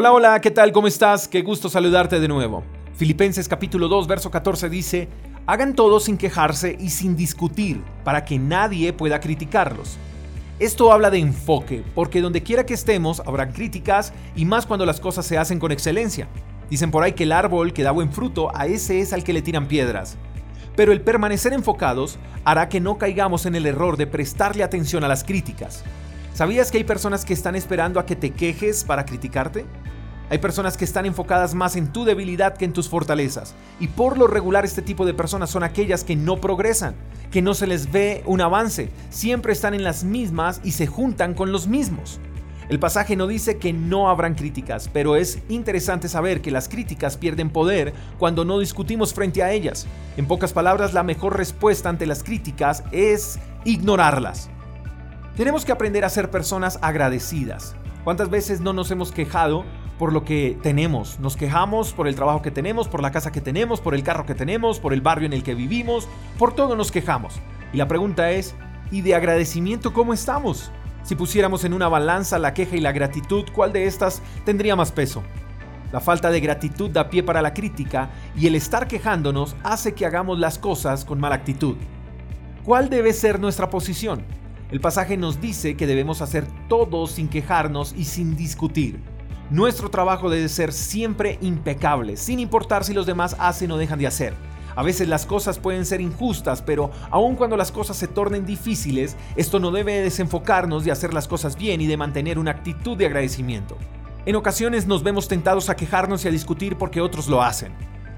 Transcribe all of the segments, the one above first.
Hola, hola, ¿qué tal? ¿Cómo estás? Qué gusto saludarte de nuevo. Filipenses capítulo 2, verso 14 dice, hagan todo sin quejarse y sin discutir, para que nadie pueda criticarlos. Esto habla de enfoque, porque donde quiera que estemos habrá críticas y más cuando las cosas se hacen con excelencia. Dicen por ahí que el árbol que da buen fruto, a ese es al que le tiran piedras. Pero el permanecer enfocados hará que no caigamos en el error de prestarle atención a las críticas. ¿Sabías que hay personas que están esperando a que te quejes para criticarte? Hay personas que están enfocadas más en tu debilidad que en tus fortalezas. Y por lo regular este tipo de personas son aquellas que no progresan, que no se les ve un avance, siempre están en las mismas y se juntan con los mismos. El pasaje no dice que no habrán críticas, pero es interesante saber que las críticas pierden poder cuando no discutimos frente a ellas. En pocas palabras, la mejor respuesta ante las críticas es ignorarlas. Tenemos que aprender a ser personas agradecidas. ¿Cuántas veces no nos hemos quejado por lo que tenemos? Nos quejamos por el trabajo que tenemos, por la casa que tenemos, por el carro que tenemos, por el barrio en el que vivimos, por todo nos quejamos. Y la pregunta es, ¿y de agradecimiento cómo estamos? Si pusiéramos en una balanza la queja y la gratitud, ¿cuál de estas tendría más peso? La falta de gratitud da pie para la crítica y el estar quejándonos hace que hagamos las cosas con mala actitud. ¿Cuál debe ser nuestra posición? El pasaje nos dice que debemos hacer todo sin quejarnos y sin discutir. Nuestro trabajo debe ser siempre impecable, sin importar si los demás hacen o dejan de hacer. A veces las cosas pueden ser injustas, pero aun cuando las cosas se tornen difíciles, esto no debe desenfocarnos de hacer las cosas bien y de mantener una actitud de agradecimiento. En ocasiones nos vemos tentados a quejarnos y a discutir porque otros lo hacen.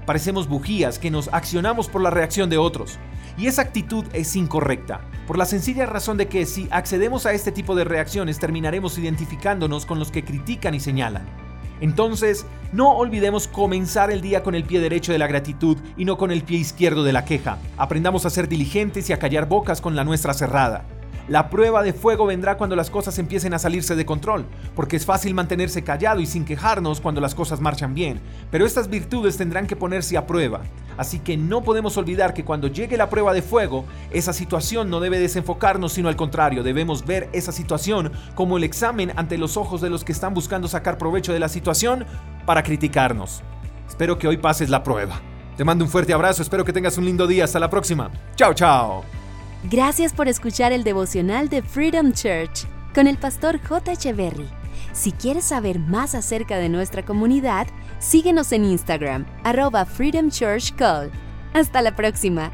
Parecemos bujías que nos accionamos por la reacción de otros. Y esa actitud es incorrecta, por la sencilla razón de que si accedemos a este tipo de reacciones terminaremos identificándonos con los que critican y señalan. Entonces, no olvidemos comenzar el día con el pie derecho de la gratitud y no con el pie izquierdo de la queja. Aprendamos a ser diligentes y a callar bocas con la nuestra cerrada. La prueba de fuego vendrá cuando las cosas empiecen a salirse de control, porque es fácil mantenerse callado y sin quejarnos cuando las cosas marchan bien, pero estas virtudes tendrán que ponerse a prueba. Así que no podemos olvidar que cuando llegue la prueba de fuego, esa situación no debe desenfocarnos, sino al contrario, debemos ver esa situación como el examen ante los ojos de los que están buscando sacar provecho de la situación para criticarnos. Espero que hoy pases la prueba. Te mando un fuerte abrazo, espero que tengas un lindo día, hasta la próxima. Chao, chao. Gracias por escuchar el devocional de Freedom Church con el pastor J. Echeverry. Si quieres saber más acerca de nuestra comunidad, síguenos en Instagram, arroba Freedom Church Call. Hasta la próxima.